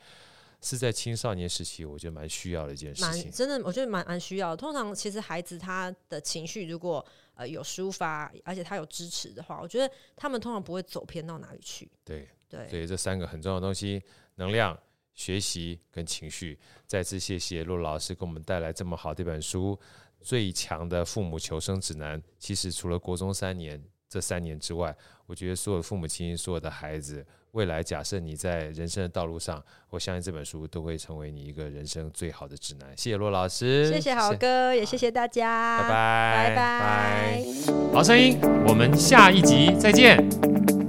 是在青少年时期，我觉得蛮需要的一件事情。真的，我觉得蛮蛮需要的。通常，其实孩子他的情绪如果呃有抒发，而且他有支持的话，我觉得他们通常不会走偏到哪里去。对对，所以这三个很重要的东西：能量、学习跟情绪。再次谢谢陆老师给我们带来这么好的一本书《最强的父母求生指南》。其实除了国中三年这三年之外，我觉得所有的父母亲、所有的孩子。未来假设你在人生的道路上，我相信这本书都会成为你一个人生最好的指南。谢谢骆老师，谢谢豪哥，也谢谢大家，拜拜，拜拜，好声音，我们下一集再见。